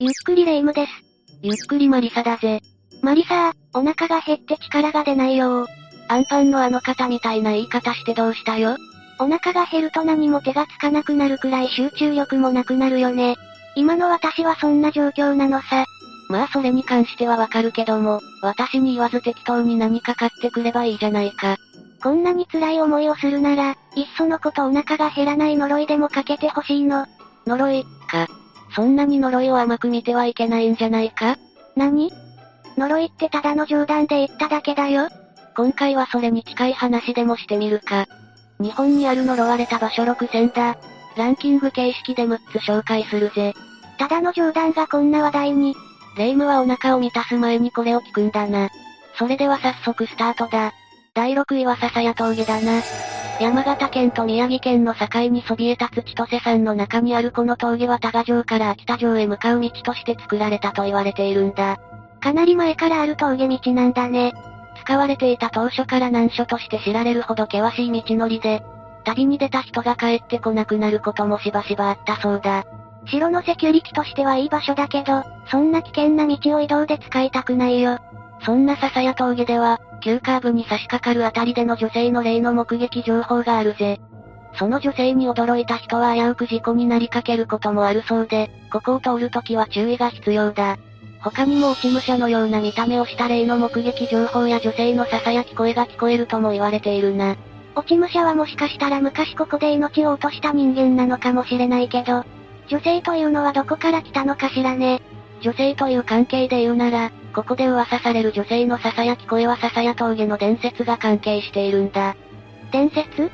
ゆっくりレ夢ムです。ゆっくりマリサだぜ。マリサー、お腹が減って力が出ないよアンパンのあの方みたいな言い方してどうしたよお腹が減ると何も手がつかなくなるくらい集中力もなくなるよね。今の私はそんな状況なのさ。まあそれに関してはわかるけども、私に言わず適当に何か買ってくればいいじゃないか。こんなに辛い思いをするなら、いっそのことお腹が減らない呪いでもかけてほしいの。呪い、か。そんなに呪いを甘く見てはいけないんじゃないか？何？呪いってただの冗談で言っただけだよ。今回はそれに近い話でもしてみるか。日本にある呪われた場所6選だ。ランキング形式で6つ紹介するぜ。ただの冗談がこんな話題に。霊夢はお腹を満たす前にこれを聞くんだな。それでは早速スタートだ。第6位は笹谷峠だな。山形県と宮城県の境にそびえ立つ千歳山の中にあるこの峠は多賀城から秋田城へ向かう道として作られたと言われているんだ。かなり前からある峠道なんだね。使われていた当初から難所として知られるほど険しい道のりで、旅に出た人が帰ってこなくなることもしばしばあったそうだ。城のセキュリティとしてはいい場所だけど、そんな危険な道を移動で使いたくないよ。そんな笹谷峠では、急カーブに差し掛かるあたりでの女性の霊の目撃情報があるぜ。その女性に驚いた人は危うく事故になりかけることもあるそうで、ここを通るときは注意が必要だ。他にも落ち武者のような見た目をした霊の目撃情報や女性の囁き声が聞こえるとも言われているな。落ち武者はもしかしたら昔ここで命を落とした人間なのかもしれないけど、女性というのはどこから来たのかしらね。女性という関係で言うなら、ここで噂される女性の囁き声は笹谷峠の伝説が関係しているんだ。伝説？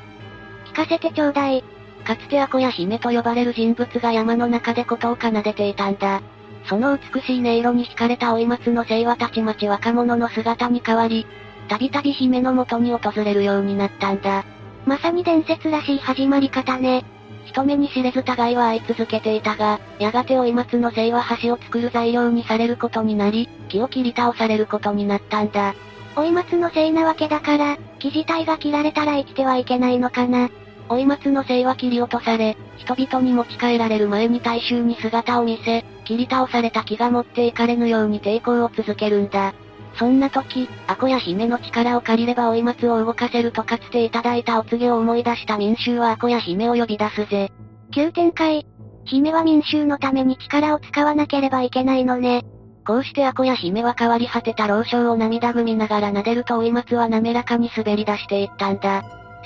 聞かせてちょうだい。かつてアコや姫と呼ばれる人物が山の中で琴を奏でていたんだ。その美しい音色に惹かれた追松の聖はたちまち若者の姿に変わり、たびたび姫の元に訪れるようになったんだ。まさに伝説らしい始まり方ね。人目に知れず互いは会い続けていたが、やがて追松の聖は橋を作る材料にされることになり、木を切り倒されることになったんだ。追松の聖なわけだから、木自体が切られたら生きてはいけないのかな。追松の聖は切り落とされ、人々に持ち帰られる前に大衆に姿を見せ、切り倒された木が持っていかれぬように抵抗を続けるんだ。そんな時、アコや姫の力を借りれば追松を動かせるとかつていただいたお告げを思い出した民衆はアコや姫を呼び出すぜ。急展開。姫は民衆のために力を使わなければいけないのね。こうしてアコや姫は変わり果てた老将を涙ぐみながら撫でると追松は滑らかに滑り出していったんだ。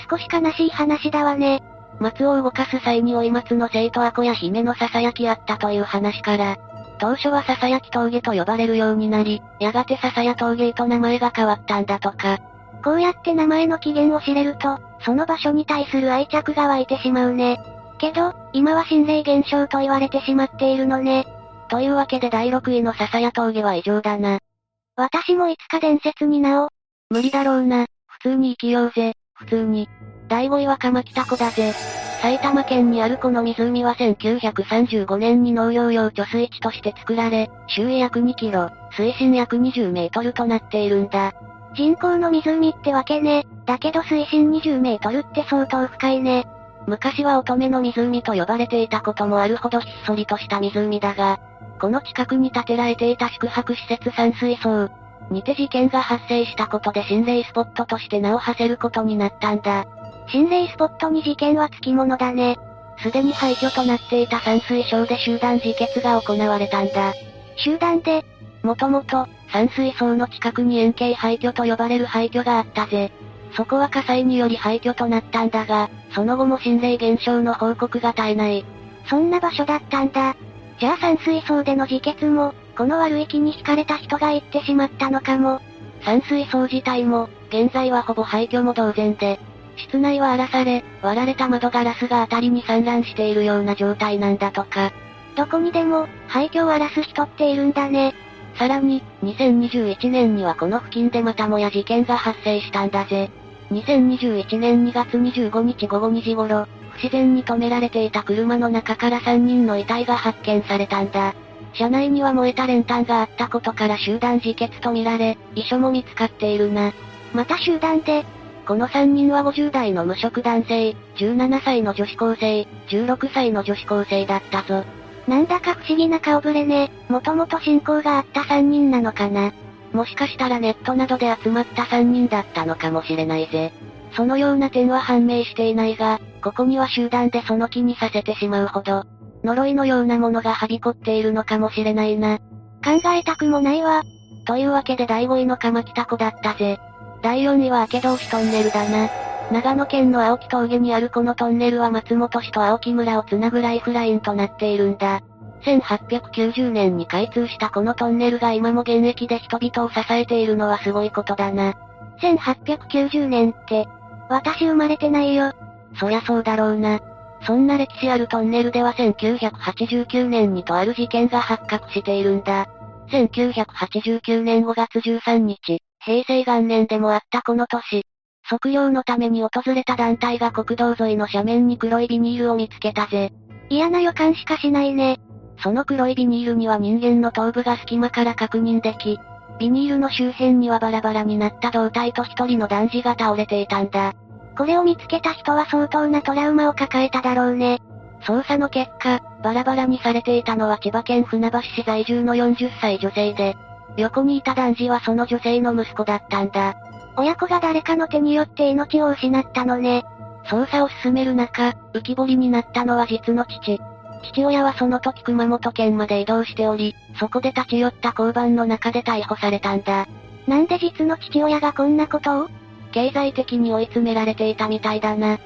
少し悲しい話だわね。松を動かす際に追松の生徒アコや姫の囁きあったという話から、当初は囁き峠と呼ばれるようになり、やがて笹谷峠へと名前が変わったんだとか。こうやって名前の起源を知れると、その場所に対する愛着が湧いてしまうね。けど、今は心霊現象と言われてしまっているのね。というわけで第6位の笹谷峠は異常だな。私もいつか伝説に名を。無理だろうな。普通に生きようぜ。普通に。第5位は鎌北湖だぜ。埼玉県にあるこの湖は1935年に農業用貯水池として作られ、周囲約2キロ、水深約20メートルとなっているんだ。人工の湖ってわけね。だけど水深20メートルって相当深いね。昔は乙女の湖と呼ばれていたこともあるほどひっそりとした湖だが、この近くに建てられていた宿泊施設山水槽にて事件が発生したことで心霊スポットとして名を馳せることになったんだ。心霊スポットに事件はつきものだね。すでに廃墟となっていた山水省で集団自決が行われたんだ。集団で？もともと、山水槽の近くに円形廃墟と呼ばれる廃墟があったぜ。そこは火災により廃墟となったんだが、その後も心霊現象の報告が絶えない。そんな場所だったんだ。じゃあ山水槽での自決も、この悪い気に惹かれた人が行ってしまったのかも。山水槽自体も、現在はほぼ廃墟も同然で、室内は荒らされ、割られた窓ガラスが辺りに散乱しているような状態なんだとか。どこにでも、廃墟を荒らす人っているんだね。さらに、2021年にはこの付近でまたもや事件が発生したんだぜ。2021年2月25日午後2時頃、不自然に止められていた車の中から3人の遺体が発見されたんだ。車内には燃えた練炭があったことから集団自決とみられ、遺書も見つかっているな。また集団で、この3人は50代の無職男性、17歳の女子高生、16歳の女子高生だったぞ。なんだか不思議な顔ぶれね。もともと親交があった3人なのかな。もしかしたらネットなどで集まった3人だったのかもしれないぜ。そのような点は判明していないが、ここには集団でその気にさせてしまうほど、呪いのようなものがはびこっているのかもしれないな。考えたくもないわ。というわけで第5位の鎌北湖だったぜ。第4位は明け通しトンネルだな。長野県の青木峠にあるこのトンネルは松本市と青木村をつなぐライフラインとなっているんだ。1890年に開通したこのトンネルが今も現役で人々を支えているのはすごいことだな。1890年って、私生まれてないよ。そりゃそうだろうな。そんな歴史あるトンネルでは1989年にとある事件が発覚しているんだ。1989年5月13日、平成元年でもあったこの年。測量のために訪れた団体が国道沿いの斜面に黒いビニールを見つけたぜ。嫌な予感しかしないね。その黒いビニールには人間の頭部が隙間から確認でき、ビニールの周辺にはバラバラになった胴体と一人の男児が倒れていたんだ。これを見つけた人は相当なトラウマを抱えただろうね。捜査の結果、バラバラにされていたのは千葉県船橋市在住の40歳女性で、横にいた男児はその女性の息子だったんだ。親子が誰かの手によって命を失ったのね。捜査を進める中、浮き彫りになったのは実の父。父親はその時熊本県まで移動しており、そこで立ち寄った交番の中で逮捕されたんだ。なんで実の父親がこんなことを？経済的に追い詰められていたみたいだな。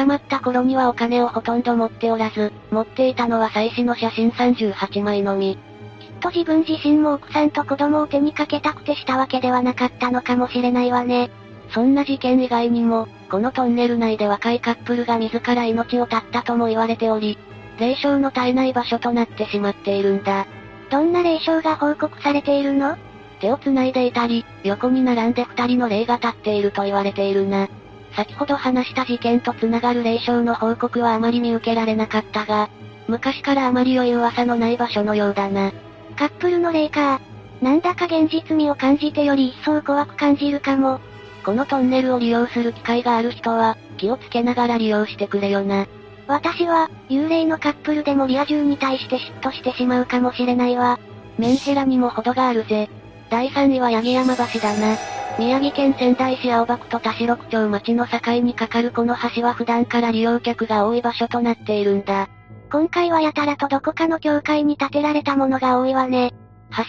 捕まった頃にはお金をほとんど持っておらず、持っていたのは妻子の写真38枚のみ。きっと自分自身も奥さんと子供を手にかけたくてしたわけではなかったのかもしれないわね。そんな事件以外にも、このトンネル内で若いカップルが自ら命を絶ったとも言われており、霊障の絶えない場所となってしまっているんだ。どんな霊障が報告されているの？手を繋いでいたり、横に並んで二人の霊が立っていると言われているな。先ほど話した事件と繋がる霊障の報告はあまり見受けられなかったが、昔からあまり良い噂のない場所のようだな。カップルの霊か。なんだか現実味を感じてより一層怖く感じるかも。このトンネルを利用する機会がある人は、気をつけながら利用してくれよな。私は、幽霊のカップルでもリア充に対して嫉妬してしまうかもしれないわ。メンヘラにも程があるぜ。第3位は八木山橋だな。宮城県仙台市青葉区と田代区町町の境に架かるこの橋は普段から利用客が多い場所となっているんだ。今回はやたらとどこかの教会に建てられたものが多いわね。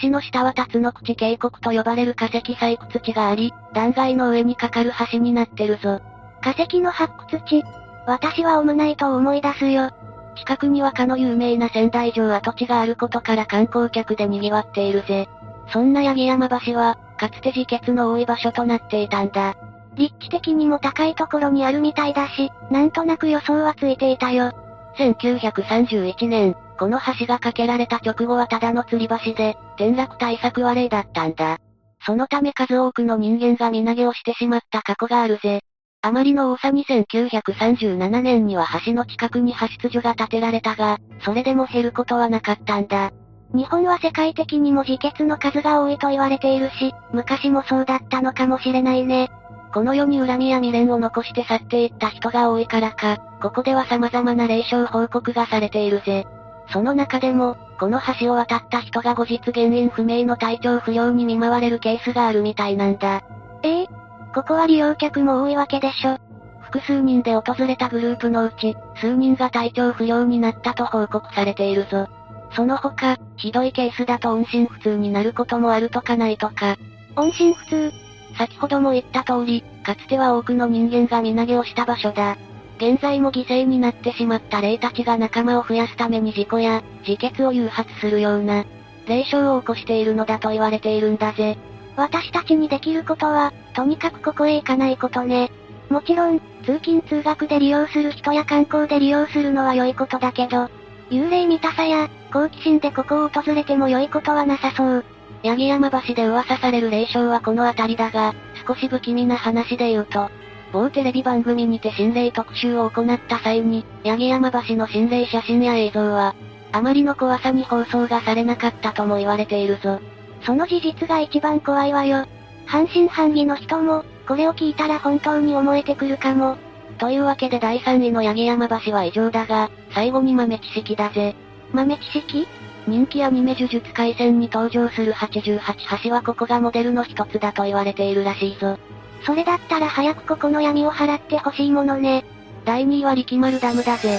橋の下は辰野口渓谷と呼ばれる化石採掘地があり、断崖の上に架かる橋になってるぞ。化石の発掘地私はオムナイトを思い出すよ。近くにはかの有名な仙台城跡地があることから観光客で賑わっているぜ。そんな八木山橋は、かつて自決の多い場所となっていたんだ。立地的にも高いところにあるみたいだし、なんとなく予想はついていたよ。1931年、この橋が架けられた直後はただの吊り橋で、転落対策は例だったんだ。そのため数多くの人間が身投げをしてしまった過去があるぜ。あまりの多さに1937年には橋の近くに派出所が建てられたが、それでも減ることはなかったんだ。日本は世界的にも自決の数が多いと言われているし、昔もそうだったのかもしれないね。この世に恨みや未練を残して去っていった人が多いからか、ここでは様々な霊障報告がされているぜ。その中でも、この橋を渡った人が後日原因不明の体調不良に見舞われるケースがあるみたいなんだ。ええ？ここは利用客も多いわけでしょ。複数人で訪れたグループのうち、数人が体調不良になったと報告されているぞ。その他、ひどいケースだと音信不通になることもあるとかないとか。音信不通先ほども言った通り、かつては多くの人間が身投げをした場所だ。現在も犠牲になってしまった霊たちが仲間を増やすために事故や、自決を誘発するような、霊障を起こしているのだと言われているんだぜ。私たちにできることは、とにかくここへ行かないことね。もちろん、通勤通学で利用する人や観光で利用するのは良いことだけど、幽霊見たさや、好奇心でここを訪れても良いことはなさそう。八木山橋で噂される霊障はこの辺りだが、少し不気味な話で言うと、某テレビ番組にて心霊特集を行った際に、八木山橋の心霊写真や映像は、あまりの怖さに放送がされなかったとも言われているぞ。その事実が一番怖いわよ。半信半疑の人も、これを聞いたら本当に思えてくるかも。というわけで第3位の八木山橋は異常だが、最後に豆知識だぜ。豆知識？人気アニメ呪術廻戦に登場する88橋はここがモデルの一つだと言われているらしいぞ。それだったら早くここの闇を払ってほしいものね。第2位は力丸ダムだぜ。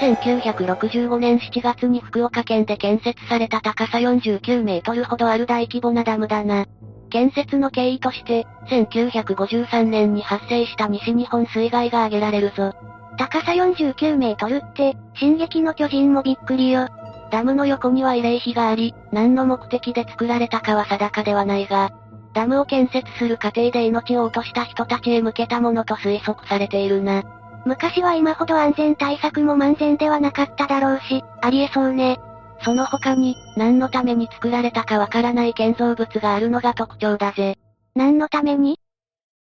1965年7月に福岡県で建設された高さ49メートルほどある大規模なダムだな。建設の経緯として、1953年に発生した西日本水害が挙げられるぞ。高さ49メートルって、進撃の巨人もびっくりよ。ダムの横には慰霊碑があり、何の目的で作られたかは定かではないが、ダムを建設する過程で命を落とした人たちへ向けたものと推測されているな。昔は今ほど安全対策も万全ではなかっただろうし、ありえそうね。その他に、何のために作られたかわからない建造物があるのが特徴だぜ。何のために？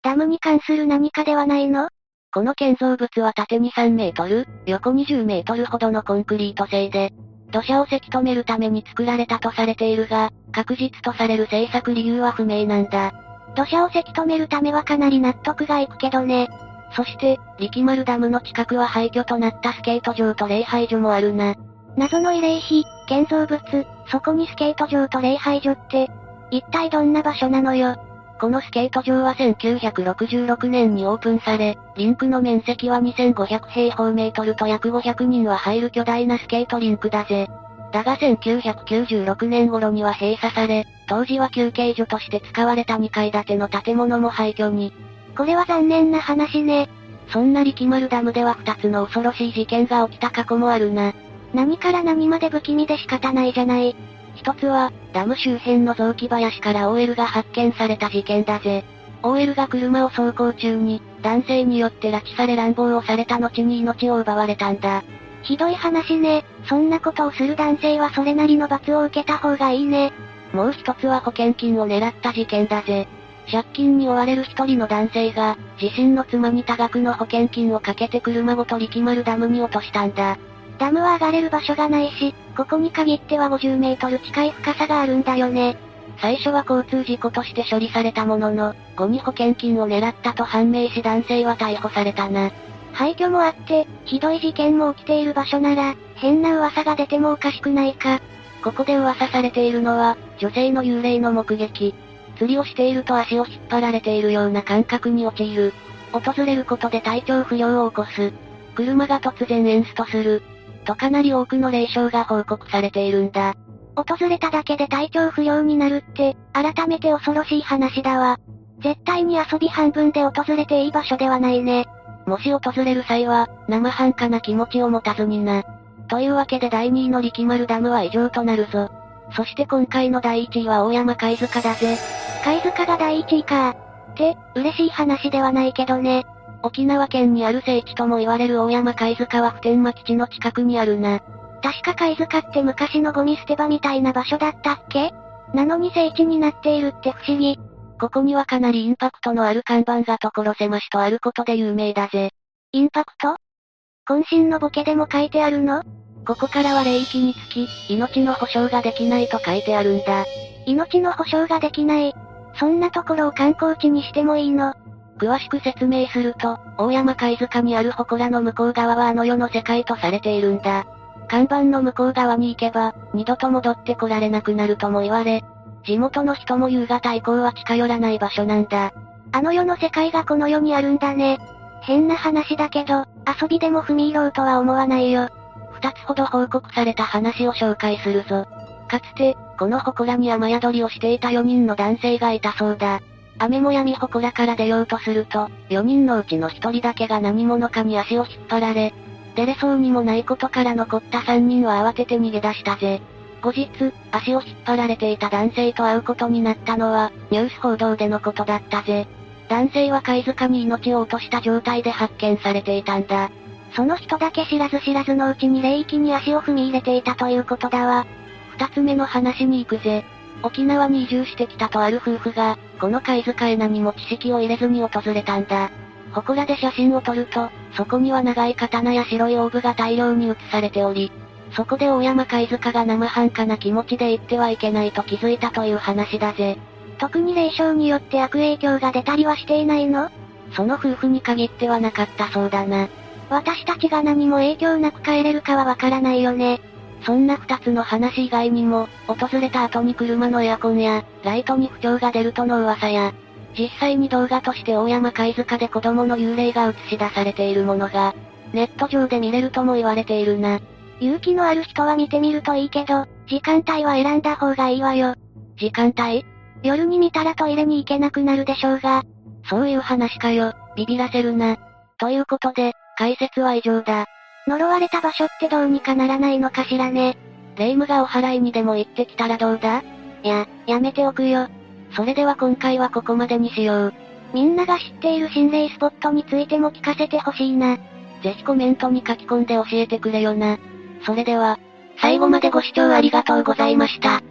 ダムに関する何かではないの？この建造物は縦に3メートル、横20メートルほどのコンクリート製で、土砂をせき止めるために作られたとされているが、確実とされる製作理由は不明なんだ。土砂をせき止めるためはかなり納得がいくけどね。そして、力丸ダムの近くは廃墟となったスケート場と礼拝所もあるな。謎の慰霊碑、建造物、そこにスケート場と礼拝所って、一体どんな場所なのよ？このスケート場は1966年にオープンされ、リンクの面積は2500平方メートルと約500人は入る巨大なスケートリンクだぜ。だが1996年頃には閉鎖され、当時は休憩所として使われた2階建ての建物も廃墟に。これは残念な話ね。そんな力丸ダムでは2つの恐ろしい事件が起きた過去もあるな。何から何まで不気味で仕方ないじゃない。一つは、ダム周辺の雑木林から OL が発見された事件だぜ。OL が車を走行中に、男性によって拉致され乱暴をされた後に命を奪われたんだ。ひどい話ね。そんなことをする男性はそれなりの罰を受けた方がいいね。もう一つは保険金を狙った事件だぜ。借金に追われる一人の男性が、自身の妻に多額の保険金をかけて車ごと力丸ダムに落としたんだ。ダムは上がれる場所がないし、ここに限っては50メートル近い深さがあるんだよね。最初は交通事故として処理されたものの、後に保険金を狙ったと判明し男性は逮捕されたな。廃墟もあって、ひどい事件も起きている場所なら、変な噂が出てもおかしくないか。ここで噂されているのは、女性の幽霊の目撃。釣りをしていると足を引っ張られているような感覚に陥る。訪れることで体調不良を起こす。車が突然エンストする。とかなり多くの霊障が報告されているんだ。訪れただけで体調不良になるって、改めて恐ろしい話だわ。絶対に遊び半分で訪れていい場所ではないね。もし訪れる際は、生半可な気持ちを持たずにな。というわけで第2位の力丸ダムは異常となるぞ。そして今回の第1位は大山貝塚だぜ。貝塚が第1位か。って、嬉しい話ではないけどね。沖縄県にある聖地とも言われる大山貝塚は普天間基地の近くにあるな。確か貝塚って昔のゴミ捨て場みたいな場所だったっけ？なのに聖地になっているって不思議。ここにはかなりインパクトのある看板が所狭しとあることで有名だぜ。インパクト？渾身のボケでも書いてあるの？ここからは霊域につき、命の保証ができないと書いてあるんだ。命の保証ができない。そんなところを観光地にしてもいいの？詳しく説明すると、大山貝塚にある祠の向こう側はあの世の世界とされているんだ。看板の向こう側に行けば、二度と戻ってこられなくなるとも言われ、地元の人も夕方以降は近寄らない場所なんだ。あの世の世界がこの世にあるんだね。変な話だけど、遊びでも踏み入ろうとは思わないよ。二つほど報告された話を紹介するぞ。かつて、この祠に雨宿りをしていた4人の男性がいたそうだ。雨もやみ祠から出ようとすると、4人のうちの1人だけが何者かに足を引っ張られ、出れそうにもないことから残った3人は慌てて逃げ出したぜ。後日、足を引っ張られていた男性と会うことになったのは、ニュース報道でのことだったぜ。男性は貝塚に命を落とした状態で発見されていたんだ。その人だけ知らず知らずのうちに霊域に足を踏み入れていたということだわ。二つ目の話に行くぜ。沖縄に移住してきたとある夫婦が、この貝塚へ何も知識を入れずに訪れたんだ。祠で写真を撮ると、そこには長い刀や白いオーブが大量に写されており、そこで大山貝塚が生半可な気持ちで行ってはいけないと気づいたという話だぜ。特に霊障によって悪影響が出たりはしていないの？その夫婦に限ってはなかったそうだな。私たちが何も影響なく帰れるかはわからないよね。そんな二つの話以外にも、訪れた後に車のエアコンや、ライトに不調が出るとの噂や、実際に動画として大山貝塚で子供の幽霊が映し出されているものが、ネット上で見れるとも言われているな。勇気のある人は見てみるといいけど、時間帯は選んだ方がいいわよ。時間帯？夜に見たらトイレに行けなくなるでしょうが。そういう話かよ、ビビらせるな。ということで、解説は以上だ。呪われた場所ってどうにかならないのかしらね。霊夢がお祓いにでも行ってきたらどうだ？いや、やめておくよ。それでは今回はここまでにしよう。みんなが知っている心霊スポットについても聞かせてほしいな。ぜひコメントに書き込んで教えてくれよな。それでは、最後までご視聴ありがとうございました。